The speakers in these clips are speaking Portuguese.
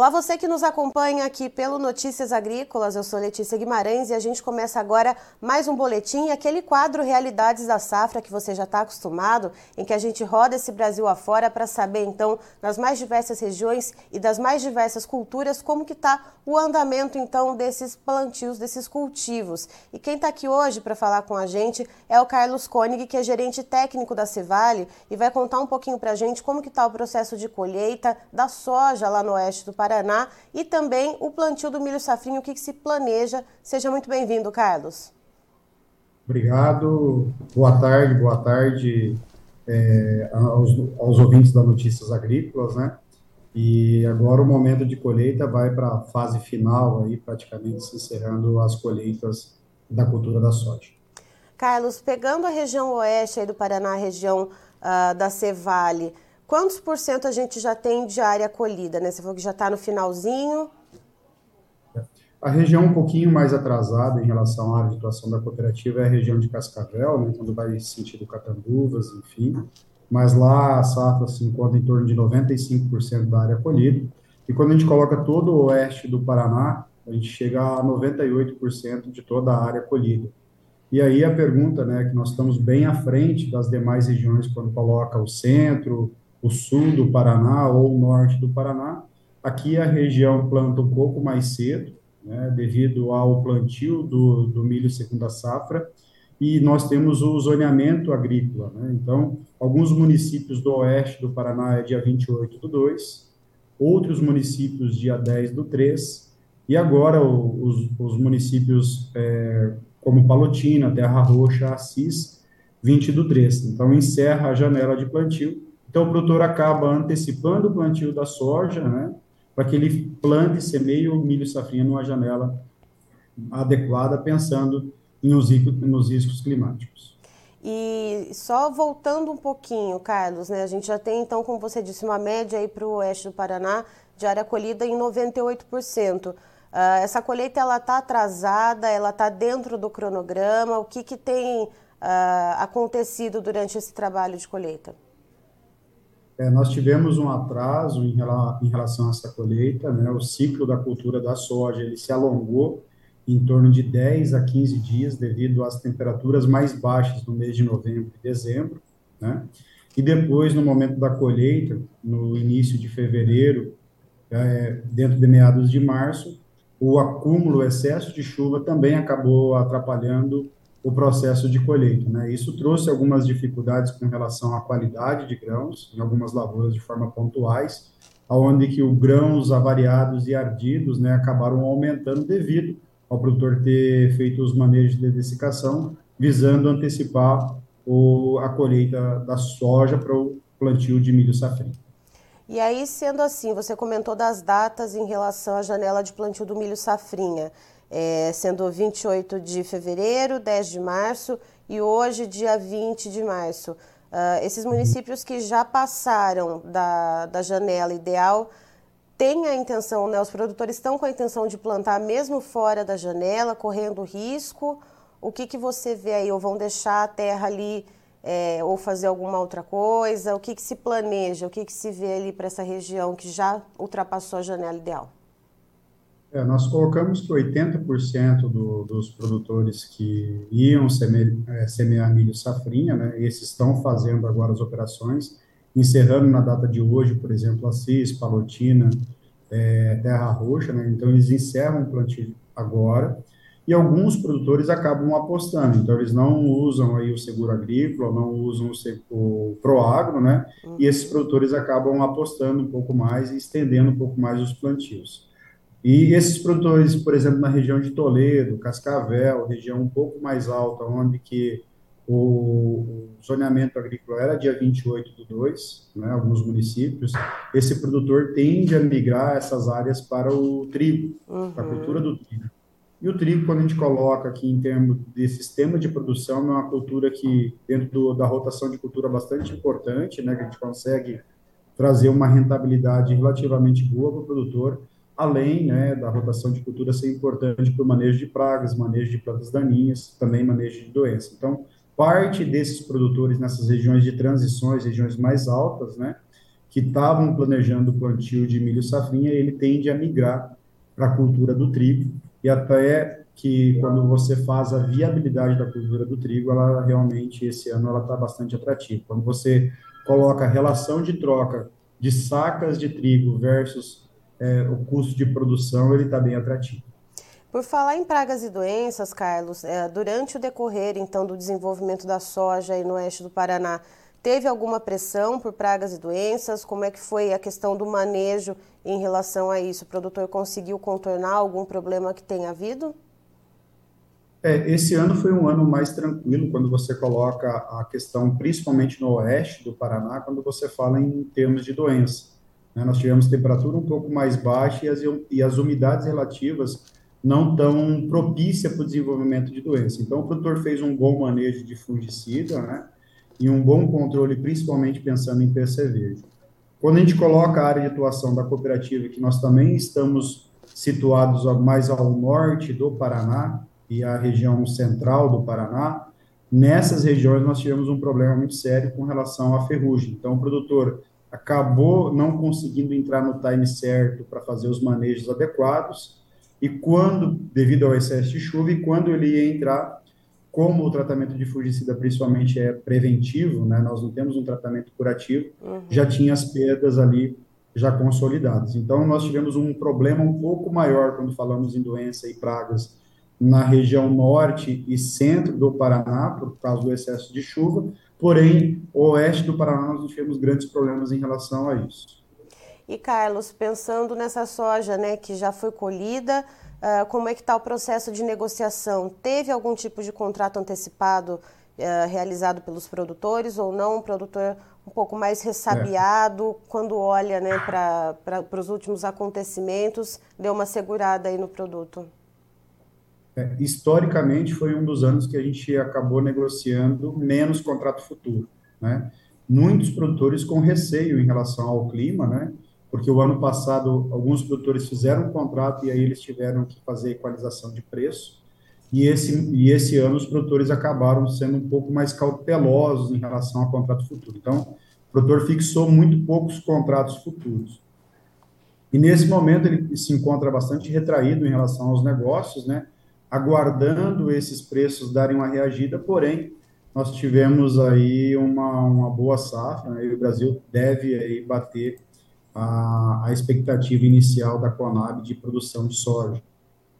Olá, você que nos acompanha aqui pelo Notícias Agrícolas, eu sou Letícia Guimarães e a gente começa agora mais um boletim, aquele quadro Realidades da Safra que você já está acostumado, em que a gente roda esse Brasil afora para saber então nas mais diversas regiões e das mais diversas culturas como que está o andamento então desses plantios, desses cultivos. E quem está aqui hoje para falar com a gente é o Carlos Koenig, que é gerente técnico da Cevale e vai contar um pouquinho para a gente como que está o processo de colheita da soja lá no oeste do Paraná e também o plantio do milho safrinho, o que, que se planeja. Seja muito bem-vindo, Carlos. Obrigado, boa tarde, boa tarde é, aos, aos ouvintes da Notícias Agrícolas, né? E agora o momento de colheita vai para a fase final, aí praticamente se encerrando as colheitas da cultura da soja. Carlos, pegando a região oeste do Paraná, a região uh, da Cevale, Quantos por cento a gente já tem de área colhida, né? Você falou que já está no finalzinho. A região um pouquinho mais atrasada em relação à área de atuação da cooperativa é a região de Cascavel, né, quando vai sentido Catanduvas, enfim. Mas lá a safra se encontra em torno de 95% da área colhida. E quando a gente coloca todo o oeste do Paraná, a gente chega a 98% de toda a área colhida. E aí a pergunta, né, que nós estamos bem à frente das demais regiões quando coloca o centro, o sul do Paraná ou o norte do Paraná. Aqui a região planta um pouco mais cedo, né, devido ao plantio do, do milho segunda safra, e nós temos o zoneamento agrícola. Né? Então, alguns municípios do oeste do Paraná é dia 28 do 2, outros municípios dia 10 do 3, e agora os, os municípios é, como Palotina, Terra Roxa, Assis, 20 do 3. Então, encerra a janela de plantio então, o produtor acaba antecipando o plantio da soja, né, para que ele plante semeie o milho safrinha numa janela adequada, pensando nos, nos riscos climáticos. E só voltando um pouquinho, Carlos, né, a gente já tem, então, como você disse, uma média aí para o oeste do Paraná de área colhida em 98%. Uh, ah, essa colheita ela está atrasada, ela está dentro do cronograma. O que, que tem uh, acontecido durante esse trabalho de colheita? É, nós tivemos um atraso em, em, relação a essa colheita, né? O ciclo da cultura da soja ele se alongou em torno de 10 a 15 dias devido às temperaturas mais baixas no mês de novembro e dezembro, né? E depois, no momento da colheita, no início de fevereiro, é, dentro de meados de março, o acúmulo, o excesso de chuva também acabou atrapalhando o processo de colheita. Né? Isso trouxe algumas dificuldades com relação à qualidade de grãos, em algumas lavouras de forma pontuais, onde que os grãos avariados e ardidos né, acabaram aumentando devido ao produtor ter feito os manejos de dessecação, visando antecipar o, a colheita da soja para o plantio de milho safrinha. E aí, sendo assim, você comentou das datas em relação à janela de plantio do milho safrinha é, sendo 28 de fevereiro, 10 de março e hoje, dia 20 de março. Uh, esses municípios que já passaram da, da janela ideal têm a intenção, né, os produtores estão com a intenção de plantar mesmo fora da janela, correndo risco. O que, que você vê aí? Ou vão deixar a terra ali é, ou fazer alguma outra coisa? O que, que se planeja? O que, que se vê ali para essa região que já ultrapassou a janela ideal? É, nós colocamos que 80% do, dos produtores que iam semear, é, semear milho safrinha, né, esses estão fazendo agora as operações, encerrando na data de hoje, por exemplo, Assis, Palotina, é, Terra Roxa, né, então eles encerram o plantio agora, e alguns produtores acabam apostando, então eles não usam aí o seguro agrícola, não usam o, o Proagro, né, uhum. e esses produtores acabam apostando um pouco mais e estendendo um pouco mais os plantios. E esses produtores, por exemplo, na região de Toledo, Cascavel, região um pouco mais alta, onde que o, zoneamento agrícola era dia 28 do 2, né, alguns municípios, esse produtor tende a migrar essas áreas para o trigo, uhum. para a cultura do trigo. E o trigo, quando a gente coloca aqui em termos de sistema de produção, é uma cultura que, dentro do, da rotação de cultura, bastante importante, né, que a gente consegue trazer uma rentabilidade relativamente boa para o produtor, além né, da rotação de cultura ser importante para o manejo de pragas, manejo de plantas daninhas, também manejo de doenças. Então, parte desses produtores nessas regiões de transições, regiões mais altas, né, que estavam planejando o plantio de milho safrinha, ele tende a migrar para a cultura do trigo, e até que quando você faz a viabilidade da cultura do trigo, ela realmente, esse ano, ela está bastante atrativa. Quando você coloca a relação de troca de sacas de trigo versus é, o custo de produção, ele está bem atrativo. Por falar em pragas e doenças, Carlos, é, durante o decorrer então do desenvolvimento da soja aí no oeste do Paraná, teve alguma pressão por pragas e doenças? Como é que foi a questão do manejo em relação a isso? O produtor conseguiu contornar algum problema que tenha havido? É, esse ano foi um ano mais tranquilo quando você coloca a questão, principalmente no oeste do Paraná, quando você fala em termos de doença. Né? Nós tivemos temperatura um pouco mais baixa e as, e as umidades relativas não tão propícia para o desenvolvimento de doença. Então, o produtor fez um bom manejo de fungicida, né? E um bom controle, principalmente pensando em percevejo. Quando a gente coloca a área de atuação da cooperativa, que nós também estamos situados mais ao norte do Paraná e a região central do Paraná, nessas regiões nós tivemos um problema muito sério com relação à ferrugem. Então, o produtor acabou não conseguindo entrar no time certo para fazer os manejos adequados, e quando, devido ao excesso de chuva, e quando ele ia entrar, como o tratamento de fungicida principalmente é preventivo, né, nós não temos um tratamento curativo, uhum. já tinha as perdas ali já consolidadas. Então, nós tivemos um problema um pouco maior quando falamos em doença e pragas na região norte e centro do Paraná, por causa do excesso de chuva, porém, o oeste do Paraná nós não tivemos grandes problemas em relação a isso. E, Carlos, pensando nessa soja né, que já foi colhida, uh, como é que está o processo de negociação? Teve algum tipo de contrato antecipado uh, realizado pelos produtores ou não? Um produtor um pouco mais ressabiado, é. quando olha né, para os últimos acontecimentos, deu uma segurada aí no produto? É, historicamente, foi um dos anos que a gente acabou negociando menos contrato futuro. Né? Muitos produtores com receio em relação ao clima, né? porque o ano passado alguns produtores fizeram um contrato e aí eles tiveram que fazer equalização de preço, e esse, e esse ano os produtores acabaram sendo um pouco mais cautelosos em relação ao contrato futuro. Então, o produtor fixou muito poucos contratos futuros. E nesse momento ele se encontra bastante retraído em relação aos negócios, né? Aguardando esses preços darem uma reagida, porém, nós tivemos aí uma, uma boa safra, né? e o Brasil deve aí bater a, a expectativa inicial da Conab de produção de soja.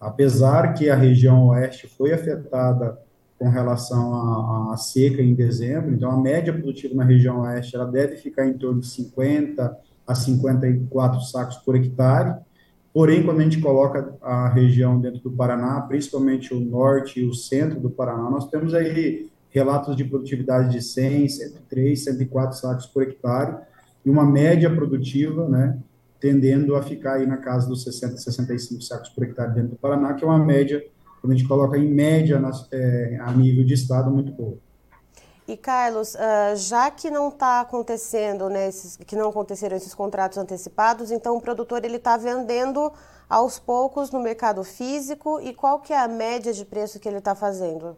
Apesar que a região oeste foi afetada com relação à, seca em dezembro, então a média produtiva na região oeste ela deve ficar em torno de 50 a 54 sacos por hectare, porém, quando a gente coloca a região dentro do Paraná, principalmente o norte e o centro do Paraná, nós temos aí relatos de produtividade de 100, 103, 104 sacos por hectare, e uma média produtiva, né, tendendo a ficar aí na casa dos 60, 65 sacos por hectare dentro do Paraná, que é uma média, quando a gente coloca em média nas, é, a nível de estado, muito boa. E Carlos, uh, já que não está acontecendo, né, esses, que não aconteceram esses contratos antecipados, então o produtor ele está vendendo aos poucos no mercado físico e qual que é a média de preço que ele está fazendo?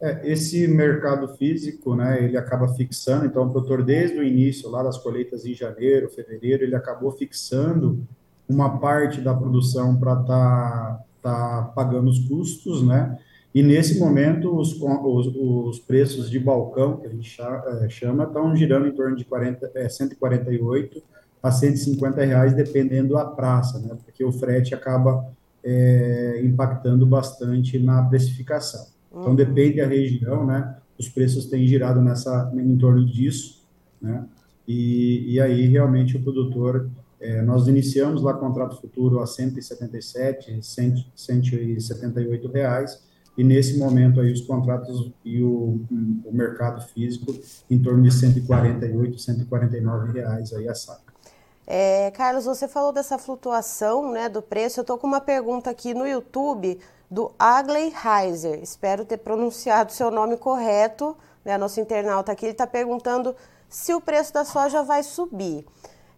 É, esse mercado físico, né, ele acaba fixando, então o produtor desde o início, lá das colheitas em janeiro, fevereiro, ele acabou fixando uma parte da produção para estar tá, tá pagando os custos, né, e nesse momento os, os, os, preços de balcão, que a gente é, chama, estão girando em torno de 40, é, 148 a 150 reais, dependendo da praça, né, porque o frete acaba é, impactando bastante na precificação. Então, depende da região, né? Os preços têm girado nessa, em torno disso, né? E, e aí, realmente, o produtor... É, nós iniciamos lá contrato futuro a 177, 100, 178 reais, e nesse momento aí os contratos e o, o mercado físico em torno de 148, 149 reais aí a saca. É, Carlos, você falou dessa flutuação né, do preço. Eu estou com uma pergunta aqui no YouTube do Agley Heiser. Espero ter pronunciado seu nome correto. Né? Nosso internauta aqui ele está perguntando se o preço da soja vai subir.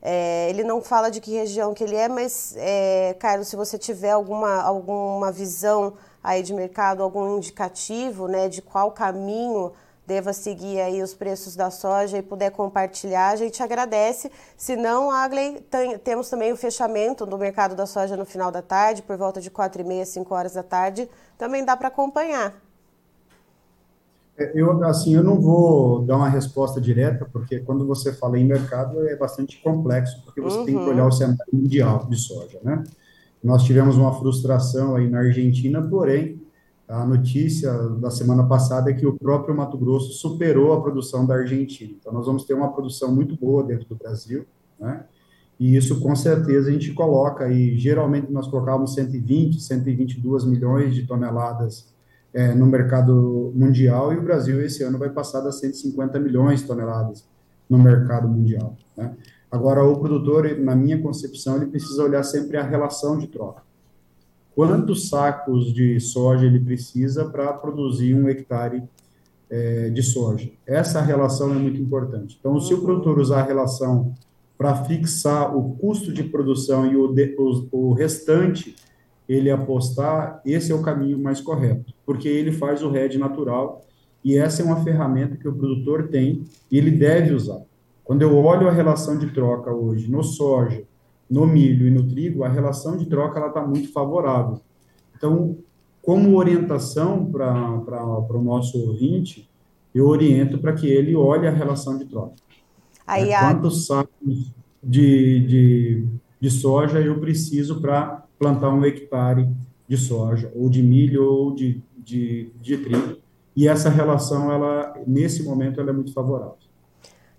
É, ele não fala de que região que ele é, mas, é, Carlos, se você tiver alguma, alguma visão aí de mercado, algum indicativo né, de qual caminho deva seguir aí os preços da soja e puder compartilhar, a gente agradece. Se não, Agley, tem, temos também o fechamento do mercado da soja no final da tarde, por volta de 4 e meia, 5 horas da tarde, também dá para acompanhar. É, eu, assim, eu não vou dar uma resposta direta, porque quando você fala em mercado é bastante complexo, porque você uhum. tem que uhum. olhar o cenário mundial de soja, né? Nós tivemos uma frustração aí na Argentina, porém, a notícia da semana passada é que o próprio Mato Grosso superou a produção da Argentina. Então, nós vamos ter uma produção muito boa dentro do Brasil, né? E isso, com certeza, a gente coloca aí, geralmente nós colocávamos 120, 122 milhões de toneladas é, no mercado mundial e o Brasil esse ano vai passar das 150 milhões de toneladas no mercado mundial. Né? Agora, o produtor, na minha concepção, ele precisa olhar sempre a relação de troca. Quantos sacos de soja ele precisa para produzir um hectare é, de soja? Essa relação é muito importante. Então, se o produtor usar a relação para fixar o custo de produção e o, de, o, o restante ele apostar, esse é o caminho mais correto, porque ele faz o hedge natural e essa é uma ferramenta que o produtor tem e ele deve usar. Quando eu olho a relação de troca hoje no soja, no milho e no trigo, a relação de troca está muito favorável. Então, como orientação para o nosso ouvinte, eu oriento para que ele olhe a relação de troca. Aí, é, a... Quantos sacos de, de, de soja eu preciso para plantar um hectare de soja, ou de milho, ou de, de, de trigo. E essa relação, ela, nesse momento, ela é muito favorável.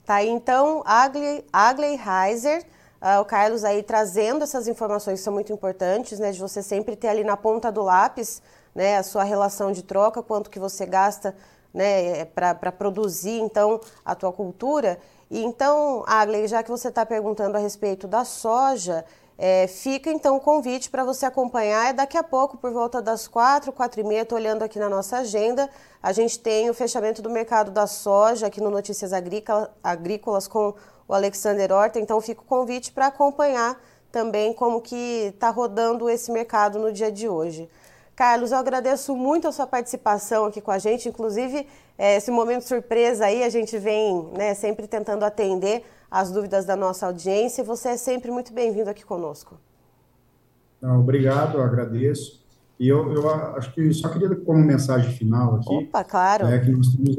Tá então, Agley, Heiser, uh, o Carlos aí trazendo essas informações que são muito importantes, né, de você sempre ter ali na ponta do lápis, né, a sua relação de troca, quanto que você gasta, né, para produzir, então, a tua cultura. E então, Agley, já que você está perguntando a respeito da soja, é, fica então o convite para você acompanhar. É daqui a pouco, por volta das quatro, quatro e meia, estou olhando aqui na nossa agenda. A gente tem o fechamento do mercado da soja aqui no Notícias Agrícolas com o Alexander Horta. Então fica o convite para acompanhar também como que está rodando esse mercado no dia de hoje. Carlos, eu agradeço muito a sua participação aqui com a gente, inclusive é, esse momento surpresa aí, a gente vem né, sempre tentando atender as dúvidas da nossa audiência. Você é sempre muito bem-vindo aqui conosco. Não, obrigado, eu agradeço. E eu, eu acho que só queria como mensagem final aqui. Opa, claro. É que nós, estamos,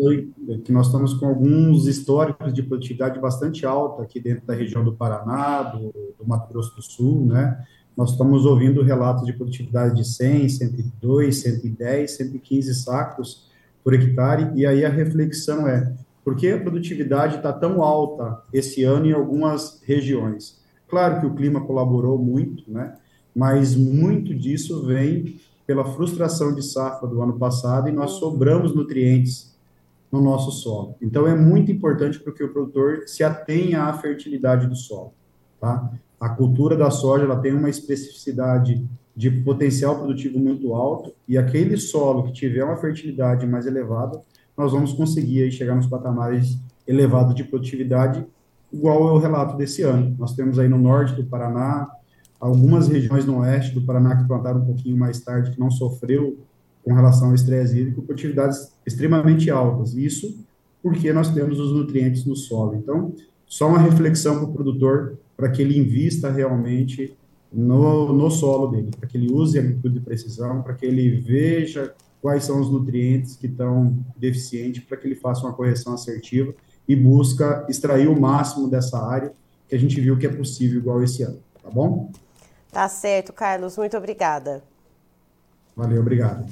que nós estamos com alguns históricos de produtividade bastante alta aqui dentro da região do Paraná, do, do Mato Grosso do Sul, né? Nós estamos ouvindo relatos de produtividade de 100, 102, 110, 115 sacos por hectare, e aí a reflexão é, por que a produtividade está tão alta esse ano em algumas regiões? Claro que o clima colaborou muito, né? mas muito disso vem pela frustração de safra do ano passado e nós sobramos nutrientes no nosso solo. Então é muito importante para que o produtor se atenha à fertilidade do solo. Tá? A cultura da soja ela tem uma especificidade de potencial produtivo muito alto e aquele solo que tiver uma fertilidade mais elevada nós vamos conseguir chegar nos patamares elevados de produtividade, igual é o relato desse ano. Nós temos aí no norte do Paraná, algumas regiões no oeste do Paraná que plantaram um pouquinho mais tarde, que não sofreu com relação ao estresse hídrico, produtividades extremamente altas. Isso porque nós temos os nutrientes no solo. Então, só uma reflexão para o produtor, para que ele invista realmente no, no solo dele, para que ele use a agricultura de precisão, para que ele veja quais são os nutrientes que estão deficientes para que ele faça uma correção assertiva e busca extrair o máximo dessa área que a gente viu que é possível igual esse ano, tá bom? Tá certo, Carlos, muito obrigada. Valeu, obrigado.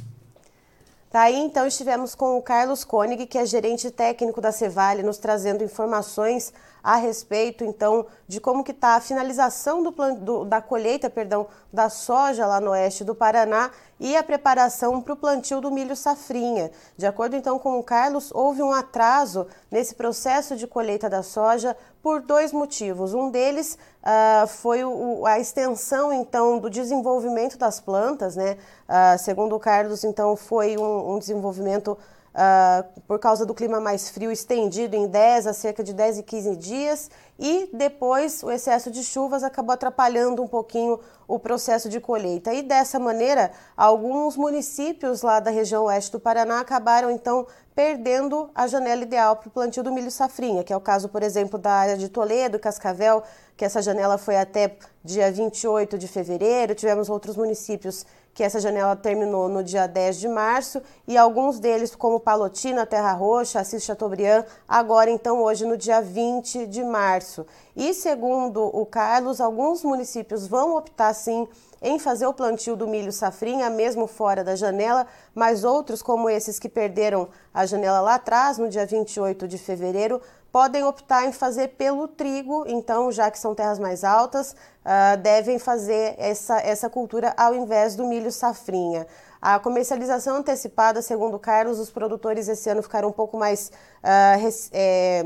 Tá aí, então, estivemos com o Carlos Koenig, que é gerente técnico da Cevale, nos trazendo informações a respeito, então, de como que está a finalização do, do, da colheita, perdão, da soja lá no oeste do Paraná e a preparação para o plantio do milho safrinha. De acordo, então, com o Carlos, houve um atraso nesse processo de colheita da soja por dois motivos. Um deles uh, foi o, a extensão, então, do desenvolvimento das plantas, né? Uh, segundo o Carlos, então, foi um, um desenvolvimento Uh, por causa do clima mais frio estendido em 10 a cerca de 10 e 15 dias. e depois o excesso de chuvas acabou atrapalhando um pouquinho o processo de colheita. E dessa maneira, alguns municípios lá da região oeste do Paraná acabaram então perdendo a janela ideal para o plantio do milho safrinha, que é o caso, por exemplo, da área de Toledo Cascavel, que essa janela foi até dia 28 de fevereiro. Tivemos outros municípios que essa janela terminou no dia 10 de março, e alguns deles, como Palotina, Terra Roxa, Assis Chateaubriand, agora então hoje no dia 20 de março. E segundo o Carlos, alguns municípios vão optar sim em fazer o plantio do milho safrinha, mesmo fora da janela, mas outros, como esses que perderam a janela lá atrás, no dia 28 de fevereiro, podem optar em fazer pelo trigo, então, já que são terras mais altas, uh, devem fazer essa, essa cultura ao invés do milho safrinha. A comercialização antecipada, segundo Carlos, os produtores esse ano ficaram um pouco mais uh, res, é,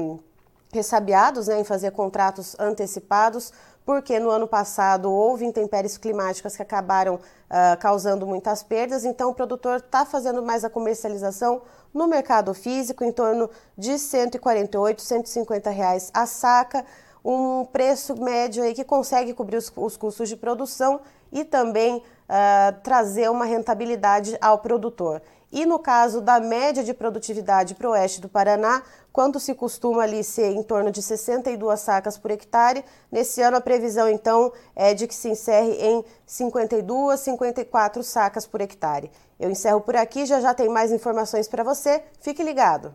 ressabiados né, em fazer contratos antecipados, porque no ano passado houve intempéries climáticas que acabaram uh, causando muitas perdas, então o produtor está fazendo mais a comercialização no mercado físico, em torno de 148, 150 reais a saca, um preço médio aí que consegue cobrir os, os custos de produção e também uh, trazer uma rentabilidade ao produtor. E no caso da média de produtividade para o oeste do Paraná, quanto se costuma ali ser em torno de 62 sacas por hectare, nesse ano a previsão então é de que se encerre em 52, 54 sacas por hectare. Eu encerro por aqui, já já tem mais informações para você. Fique ligado.